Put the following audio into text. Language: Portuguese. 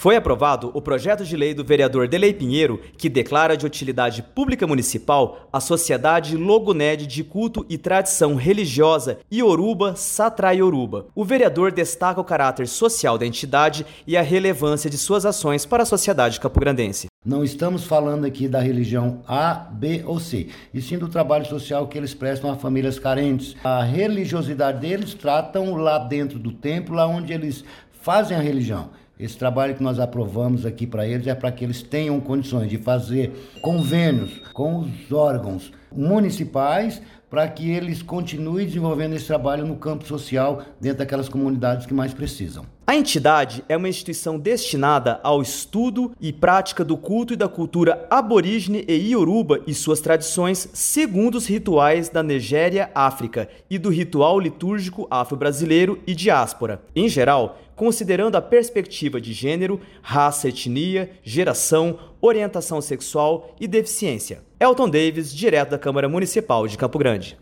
Foi aprovado o projeto de lei do vereador Delei Pinheiro, que declara de utilidade pública municipal a Sociedade Loguned de Culto e Tradição Religiosa Ioruba Satraioruba. O vereador destaca o caráter social da entidade e a relevância de suas ações para a sociedade capograndense. Não estamos falando aqui da religião A, B ou C, e sim do trabalho social que eles prestam a famílias carentes. A religiosidade deles tratam lá dentro do templo, lá onde eles fazem a religião. Esse trabalho que nós aprovamos aqui para eles é para que eles tenham condições de fazer convênios com os órgãos municipais para que eles continuem desenvolvendo esse trabalho no campo social dentro daquelas comunidades que mais precisam. A entidade é uma instituição destinada ao estudo e prática do culto e da cultura aborígene e ioruba e suas tradições, segundo os rituais da Nigéria, África, e do ritual litúrgico afro-brasileiro e diáspora. Em geral, considerando a perspectiva de gênero, raça, etnia, geração, orientação sexual e deficiência. Elton Davis, direto da Câmara Municipal de Campo Grande.